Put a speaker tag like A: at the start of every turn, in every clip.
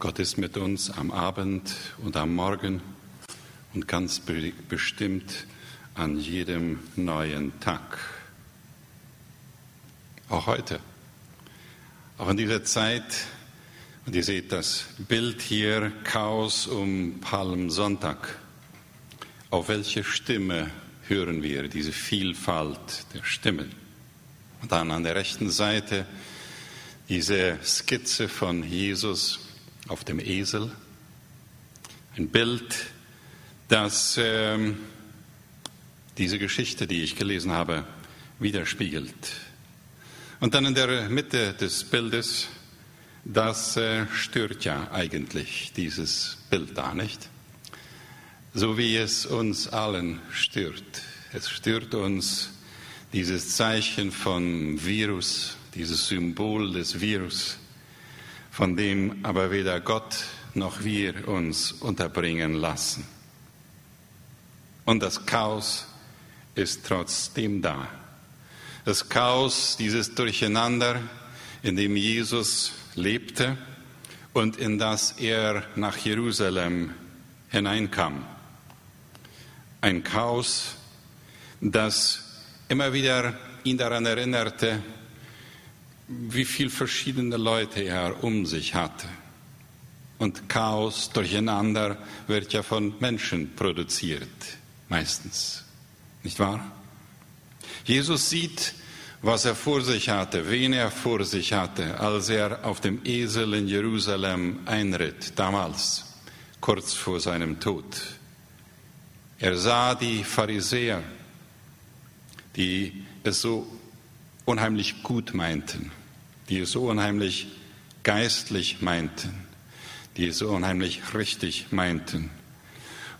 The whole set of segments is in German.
A: Gott ist mit uns am Abend und am Morgen und ganz bestimmt an jedem neuen Tag. Auch heute. Auch in dieser Zeit, und ihr seht das Bild hier, Chaos um Palmsonntag. Auf welche Stimme hören wir diese Vielfalt der Stimmen? Und dann an der rechten Seite diese Skizze von Jesus auf dem Esel. Ein Bild, das äh, diese Geschichte, die ich gelesen habe, widerspiegelt. Und dann in der Mitte des Bildes, das äh, stört ja eigentlich dieses Bild da nicht. So wie es uns allen stört. Es stört uns dieses Zeichen von Virus, dieses Symbol des Virus von dem aber weder Gott noch wir uns unterbringen lassen. Und das Chaos ist trotzdem da. Das Chaos, dieses Durcheinander, in dem Jesus lebte und in das er nach Jerusalem hineinkam. Ein Chaos, das immer wieder ihn daran erinnerte, wie viele verschiedene Leute er um sich hatte. Und Chaos, Durcheinander wird ja von Menschen produziert, meistens. Nicht wahr? Jesus sieht, was er vor sich hatte, wen er vor sich hatte, als er auf dem Esel in Jerusalem einritt, damals, kurz vor seinem Tod. Er sah die Pharisäer, die es so unheimlich gut meinten die es so unheimlich geistlich meinten, die es so unheimlich richtig meinten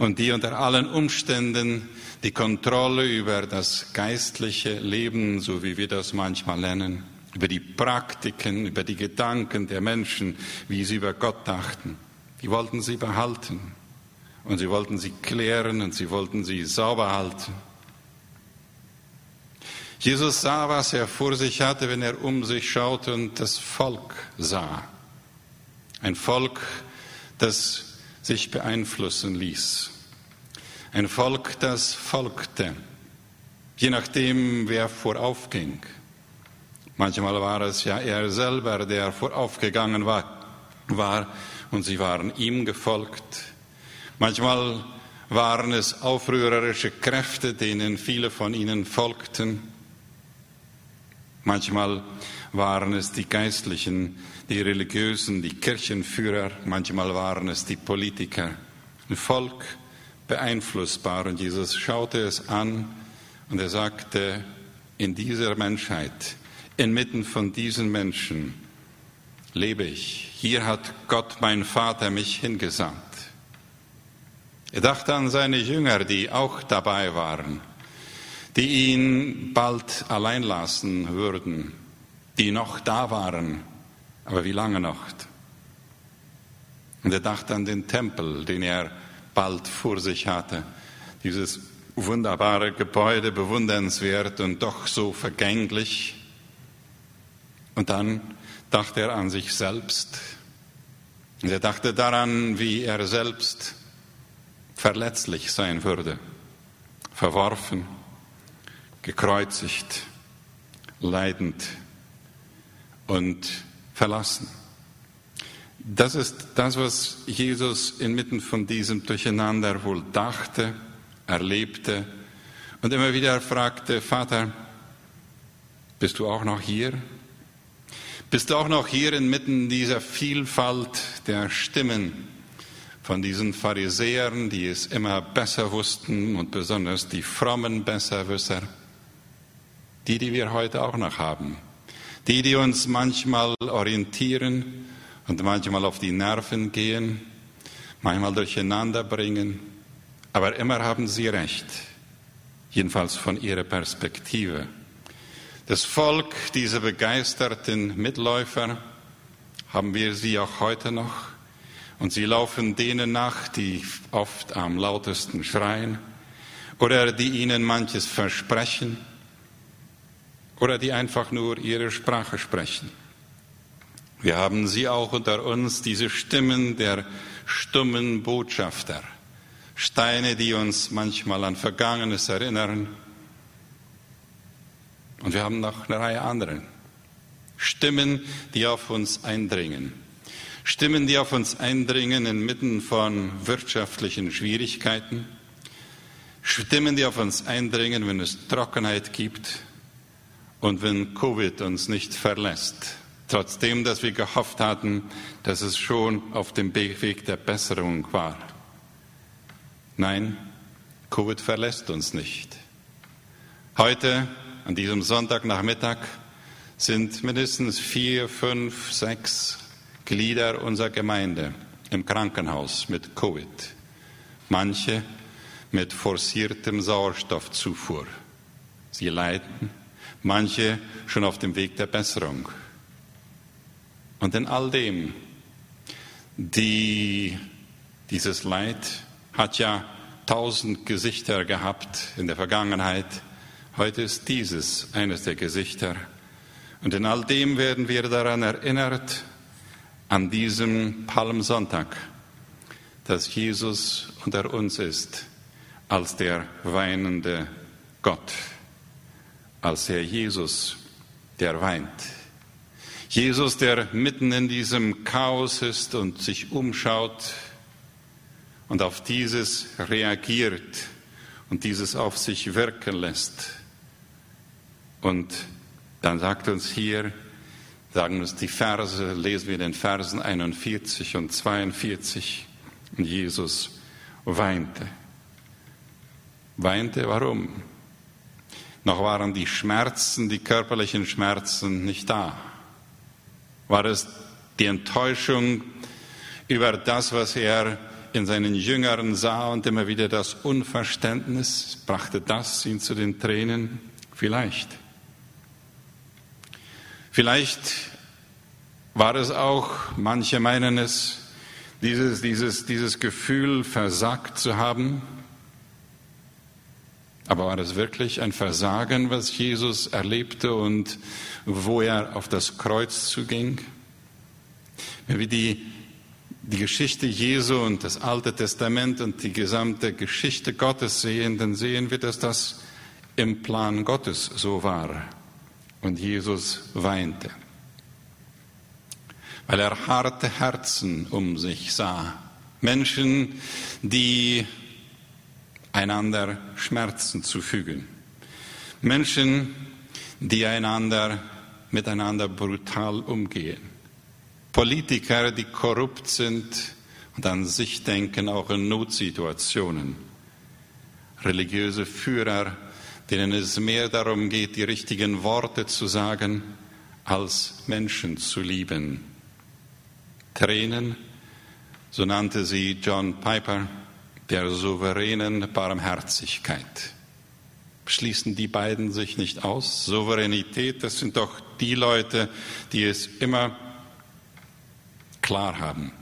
A: und die unter allen Umständen die Kontrolle über das geistliche Leben, so wie wir das manchmal nennen, über die Praktiken, über die Gedanken der Menschen, wie sie über Gott dachten, die wollten sie behalten und sie wollten sie klären und sie wollten sie sauber halten. Jesus sah, was er vor sich hatte, wenn er um sich schaute und das Volk sah. Ein Volk, das sich beeinflussen ließ. Ein Volk, das folgte, je nachdem, wer voraufging. Manchmal war es ja er selber, der voraufgegangen war, war und sie waren ihm gefolgt. Manchmal waren es aufrührerische Kräfte, denen viele von ihnen folgten. Manchmal waren es die Geistlichen, die Religiösen, die Kirchenführer, manchmal waren es die Politiker. Ein Volk beeinflussbar und Jesus schaute es an und er sagte, in dieser Menschheit, inmitten von diesen Menschen lebe ich. Hier hat Gott, mein Vater, mich hingesandt. Er dachte an seine Jünger, die auch dabei waren die ihn bald allein lassen würden, die noch da waren, aber wie lange noch? Und er dachte an den Tempel, den er bald vor sich hatte, dieses wunderbare Gebäude, bewundernswert und doch so vergänglich. Und dann dachte er an sich selbst. Und er dachte daran, wie er selbst verletzlich sein würde, verworfen gekreuzigt, leidend und verlassen. Das ist das, was Jesus inmitten von diesem Durcheinander wohl dachte, erlebte und immer wieder fragte, Vater, bist du auch noch hier? Bist du auch noch hier inmitten dieser Vielfalt der Stimmen von diesen Pharisäern, die es immer besser wussten und besonders die frommen Besserwisser? Die, die wir heute auch noch haben, die, die uns manchmal orientieren und manchmal auf die Nerven gehen, manchmal durcheinander bringen, aber immer haben sie recht, jedenfalls von ihrer Perspektive. Das Volk, diese begeisterten Mitläufer, haben wir sie auch heute noch. Und sie laufen denen nach, die oft am lautesten schreien oder die ihnen manches versprechen oder die einfach nur ihre Sprache sprechen. Wir haben sie auch unter uns, diese Stimmen der stummen Botschafter, Steine, die uns manchmal an Vergangenes erinnern. Und wir haben noch eine Reihe anderen. Stimmen, die auf uns eindringen. Stimmen, die auf uns eindringen inmitten von wirtschaftlichen Schwierigkeiten. Stimmen, die auf uns eindringen, wenn es Trockenheit gibt und wenn Covid uns nicht verlässt trotzdem, dass wir gehofft hatten, dass es schon auf dem Weg der Besserung war. Nein, Covid verlässt uns nicht. Heute, an diesem Sonntagnachmittag, sind mindestens vier, fünf, sechs Glieder unserer Gemeinde im Krankenhaus mit Covid. Manche mit forciertem Sauerstoffzufuhr. Sie leiden, manche schon auf dem Weg der Besserung. Und in all dem, die, dieses Leid hat ja tausend Gesichter gehabt in der Vergangenheit. Heute ist dieses eines der Gesichter. Und in all dem werden wir daran erinnert, an diesem Palmsonntag, dass Jesus unter uns ist als der weinende Gott, als der Jesus, der weint. Jesus, der mitten in diesem Chaos ist und sich umschaut und auf dieses reagiert und dieses auf sich wirken lässt. Und dann sagt uns hier, sagen uns die Verse, lesen wir den Versen 41 und 42, und Jesus weinte. Weinte, warum? Noch waren die Schmerzen, die körperlichen Schmerzen nicht da war es die Enttäuschung über das, was er in seinen Jüngern sah und immer wieder das Unverständnis, brachte das ihn zu den Tränen? Vielleicht. Vielleicht war es auch, manche meinen es, dieses, dieses, dieses Gefühl versagt zu haben. Aber war es wirklich ein Versagen, was Jesus erlebte und wo er auf das Kreuz zuging. Wenn wir die, die Geschichte Jesu und das Alte Testament und die gesamte Geschichte Gottes sehen, dann sehen wir, dass das im Plan Gottes so war. Und Jesus weinte, weil er harte Herzen um sich sah. Menschen, die einander Schmerzen zufügen. Menschen, die einander miteinander brutal umgehen. Politiker, die korrupt sind und an sich denken, auch in Notsituationen. Religiöse Führer, denen es mehr darum geht, die richtigen Worte zu sagen, als Menschen zu lieben. Tränen, so nannte sie John Piper, der souveränen Barmherzigkeit schließen die beiden sich nicht aus. Souveränität, das sind doch die Leute, die es immer klar haben,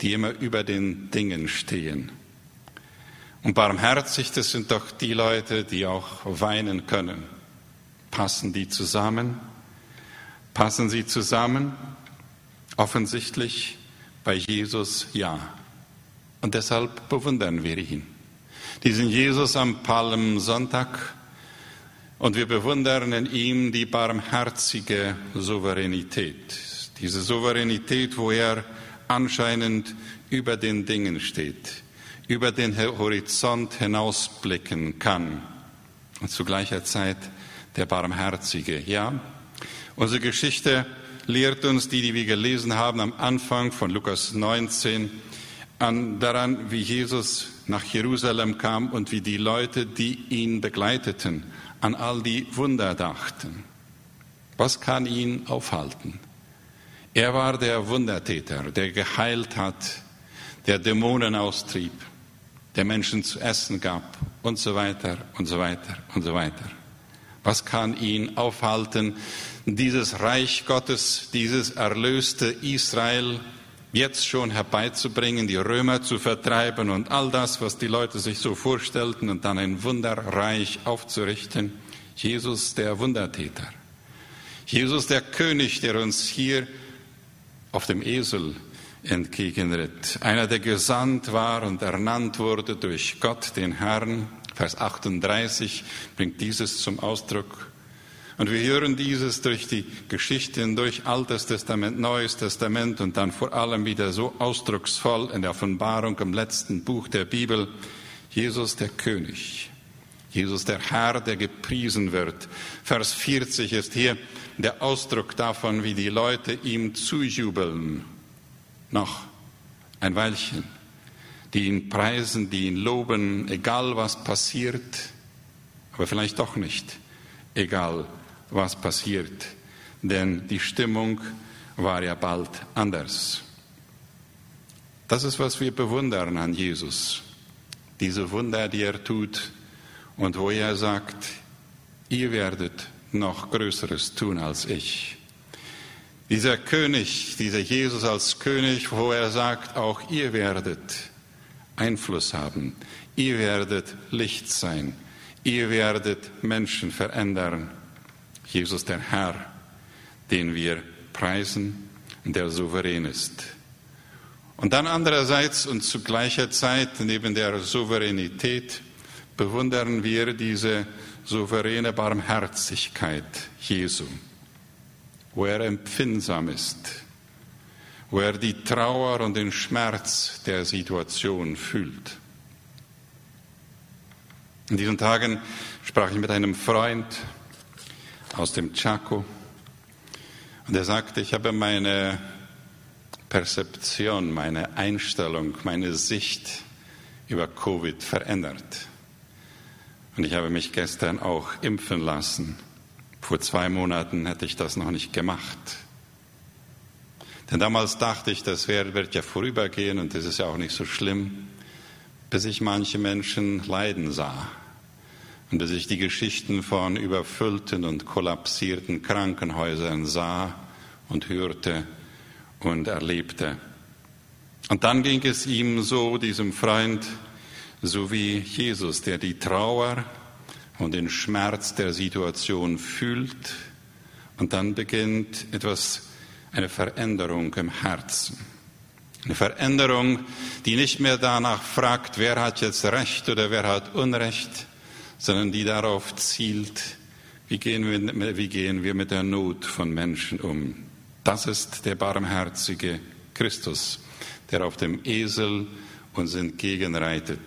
A: die immer über den Dingen stehen. Und barmherzig, das sind doch die Leute, die auch weinen können. Passen die zusammen? Passen sie zusammen? Offensichtlich bei Jesus ja. Und deshalb bewundern wir ihn diesen Jesus am Palmsonntag und wir bewundern in ihm die barmherzige Souveränität. Diese Souveränität, wo er anscheinend über den Dingen steht, über den Horizont hinausblicken kann und zu gleicher Zeit der Barmherzige. Ja, unsere Geschichte lehrt uns, die, die wir gelesen haben am Anfang von Lukas 19, an daran, wie Jesus nach Jerusalem kam und wie die Leute, die ihn begleiteten, an all die Wunder dachten. Was kann ihn aufhalten? Er war der Wundertäter, der geheilt hat, der Dämonen austrieb, der Menschen zu essen gab und so weiter und so weiter und so weiter. Was kann ihn aufhalten, dieses Reich Gottes, dieses erlöste Israel jetzt schon herbeizubringen, die Römer zu vertreiben und all das, was die Leute sich so vorstellten und dann ein Wunderreich aufzurichten. Jesus der Wundertäter. Jesus der König, der uns hier auf dem Esel entgegenritt. Einer, der gesandt war und ernannt wurde durch Gott, den Herrn. Vers 38 bringt dieses zum Ausdruck. Und wir hören dieses durch die Geschichten, durch Altes Testament, Neues Testament und dann vor allem wieder so ausdrucksvoll in der Offenbarung im letzten Buch der Bibel. Jesus der König. Jesus der Herr, der gepriesen wird. Vers 40 ist hier der Ausdruck davon, wie die Leute ihm zujubeln. Noch ein Weilchen. Die ihn preisen, die ihn loben, egal was passiert, aber vielleicht doch nicht, egal was passiert. Denn die Stimmung war ja bald anders. Das ist, was wir bewundern an Jesus. Diese Wunder, die er tut und wo er sagt, ihr werdet noch Größeres tun als ich. Dieser König, dieser Jesus als König, wo er sagt, auch ihr werdet Einfluss haben, ihr werdet Licht sein, ihr werdet Menschen verändern. Jesus der Herr, den wir preisen, der souverän ist. Und dann andererseits und zu gleicher Zeit neben der Souveränität bewundern wir diese souveräne Barmherzigkeit Jesu, wo er empfindsam ist, wo er die Trauer und den Schmerz der Situation fühlt. In diesen Tagen sprach ich mit einem Freund aus dem Chaco und er sagte, ich habe meine Perzeption, meine Einstellung, meine Sicht über Covid verändert. Und ich habe mich gestern auch impfen lassen. Vor zwei Monaten hätte ich das noch nicht gemacht. Denn damals dachte ich, das wird ja vorübergehen und das ist ja auch nicht so schlimm, bis ich manche Menschen leiden sah und bis ich die Geschichten von überfüllten und kollapsierten Krankenhäusern sah und hörte und erlebte. Und dann ging es ihm so, diesem Freund, so wie Jesus, der die Trauer und den Schmerz der Situation fühlt und dann beginnt etwas, eine Veränderung im Herzen. Eine Veränderung, die nicht mehr danach fragt, wer hat jetzt Recht oder wer hat Unrecht, sondern die darauf zielt, wie gehen wir, wie gehen wir mit der Not von Menschen um. Das ist der barmherzige Christus, der auf dem Esel uns entgegenreitet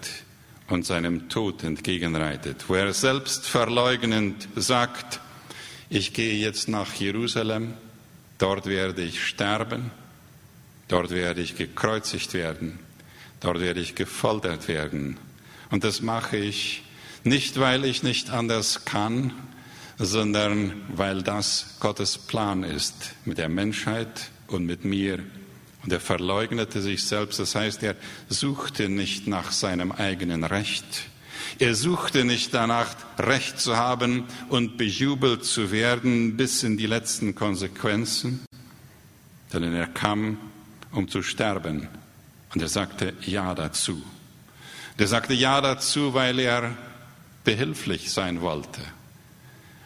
A: und seinem Tod entgegenreitet, wo er selbst verleugnend sagt, ich gehe jetzt nach Jerusalem, dort werde ich sterben, dort werde ich gekreuzigt werden, dort werde ich gefoltert werden. Und das mache ich nicht, weil ich nicht anders kann, sondern weil das Gottes Plan ist mit der Menschheit und mit mir und er verleugnete sich selbst, das heißt, er suchte nicht nach seinem eigenen Recht. Er suchte nicht danach, Recht zu haben und bejubelt zu werden bis in die letzten Konsequenzen, sondern er kam, um zu sterben. Und er sagte Ja dazu. Er sagte Ja dazu, weil er behilflich sein wollte.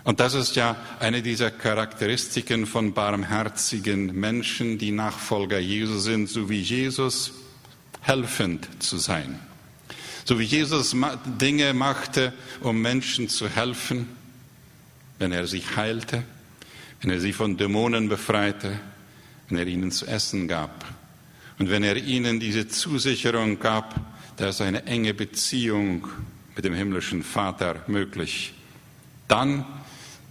A: Und das ist ja eine dieser Charakteristiken von barmherzigen Menschen, die Nachfolger Jesu sind, so wie Jesus helfend zu sein. So wie Jesus Dinge machte, um Menschen zu helfen, wenn er sie heilte, wenn er sie von Dämonen befreite, wenn er ihnen zu essen gab und wenn er ihnen diese Zusicherung gab, dass eine enge Beziehung mit dem himmlischen Vater möglich. Dann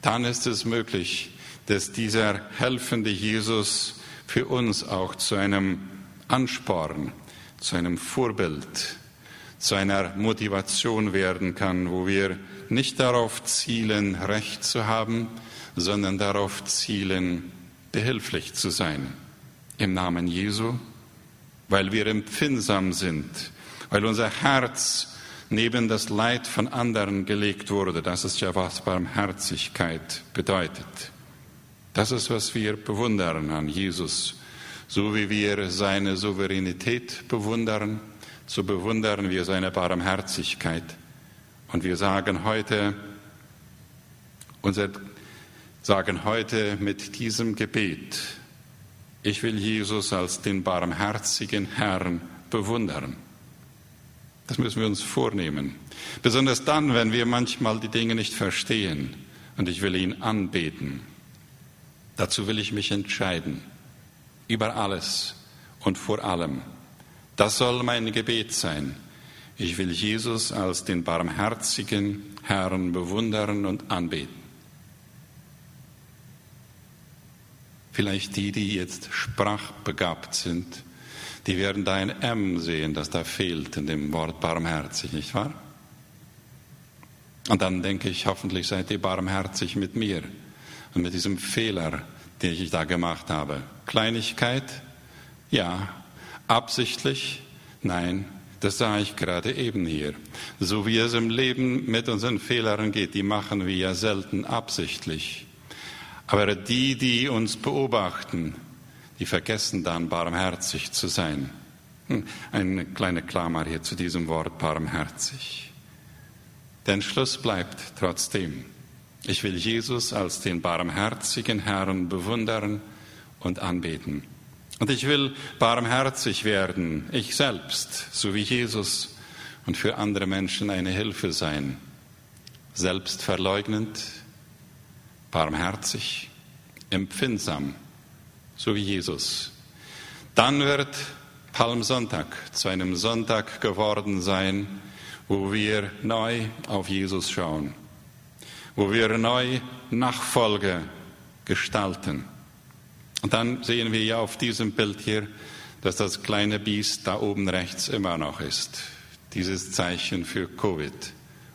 A: dann ist es möglich, dass dieser helfende Jesus für uns auch zu einem Ansporn, zu einem Vorbild, zu einer Motivation werden kann, wo wir nicht darauf zielen, Recht zu haben, sondern darauf zielen, behilflich zu sein. Im Namen Jesu, weil wir empfindsam sind, weil unser Herz neben das Leid von anderen gelegt wurde. Das ist ja, was Barmherzigkeit bedeutet. Das ist, was wir bewundern an Jesus. So wie wir seine Souveränität bewundern, so bewundern wir seine Barmherzigkeit. Und wir sagen heute, unser, sagen heute mit diesem Gebet, Ich will Jesus als den barmherzigen Herrn bewundern. Das müssen wir uns vornehmen. Besonders dann, wenn wir manchmal die Dinge nicht verstehen und ich will ihn anbeten. Dazu will ich mich entscheiden. Über alles und vor allem. Das soll mein Gebet sein. Ich will Jesus als den barmherzigen Herrn bewundern und anbeten. Vielleicht die, die jetzt sprachbegabt sind, die werden da ein M sehen, das da fehlt in dem Wort barmherzig, nicht wahr? Und dann denke ich, hoffentlich seid ihr barmherzig mit mir und mit diesem Fehler, den ich da gemacht habe. Kleinigkeit? Ja. Absichtlich? Nein. Das sah ich gerade eben hier. So wie es im Leben mit unseren Fehlern geht, die machen wir ja selten absichtlich. Aber die, die uns beobachten, die vergessen dann barmherzig zu sein. Hm, eine kleine Klammer hier zu diesem Wort barmherzig. Der Schluss bleibt trotzdem. Ich will Jesus als den barmherzigen Herrn bewundern und anbeten. Und ich will barmherzig werden, ich selbst, so wie Jesus, und für andere Menschen eine Hilfe sein. Selbstverleugnend, barmherzig, empfindsam, so wie Jesus. Dann wird Palmsonntag zu einem Sonntag geworden sein, wo wir neu auf Jesus schauen, wo wir neu Nachfolge gestalten. Und dann sehen wir ja auf diesem Bild hier, dass das kleine Biest da oben rechts immer noch ist. Dieses Zeichen für Covid.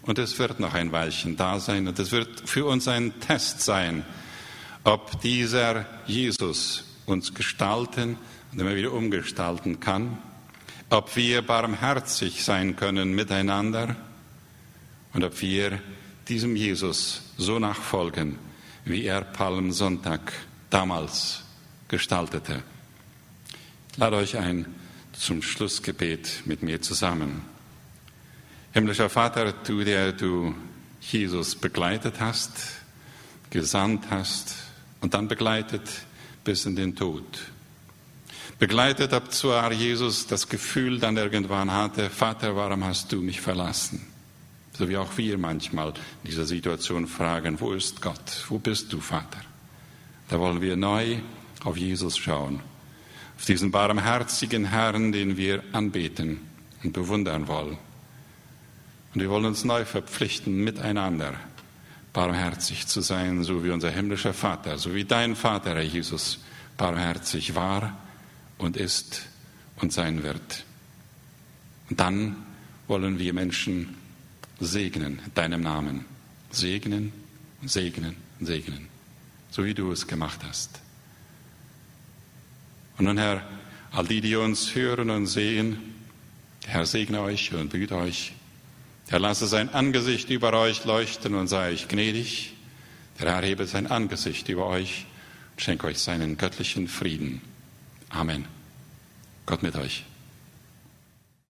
A: Und es wird noch ein Weilchen da sein und es wird für uns ein Test sein, ob dieser Jesus uns gestalten und immer wieder umgestalten kann, ob wir barmherzig sein können miteinander und ob wir diesem Jesus so nachfolgen, wie er Palmsonntag damals gestaltete. Ich lade euch ein zum Schlussgebet mit mir zusammen. Himmlischer Vater, du, der du Jesus begleitet hast, gesandt hast und dann begleitet bis in den Tod. Begleitet ab zwar Jesus das Gefühl dann irgendwann hatte, Vater, warum hast du mich verlassen? So wie auch wir manchmal in dieser Situation fragen, wo ist Gott? Wo bist du, Vater? Da wollen wir neu auf Jesus schauen, auf diesen barmherzigen Herrn, den wir anbeten und bewundern wollen. Und wir wollen uns neu verpflichten, miteinander barmherzig zu sein, so wie unser himmlischer Vater, so wie dein Vater, Herr Jesus, barmherzig war und ist und sein wird. Und dann wollen wir Menschen segnen, deinem Namen. Segnen, segnen, segnen, so wie du es gemacht hast. Und nun, Herr, all die, die uns hören und sehen, Herr, segne euch und behüte euch. Herr, lasse sein Angesicht über euch leuchten und sei euch gnädig. Der Herr hebe sein Angesicht über euch und schenke euch seinen göttlichen Frieden. Amen. Gott mit euch.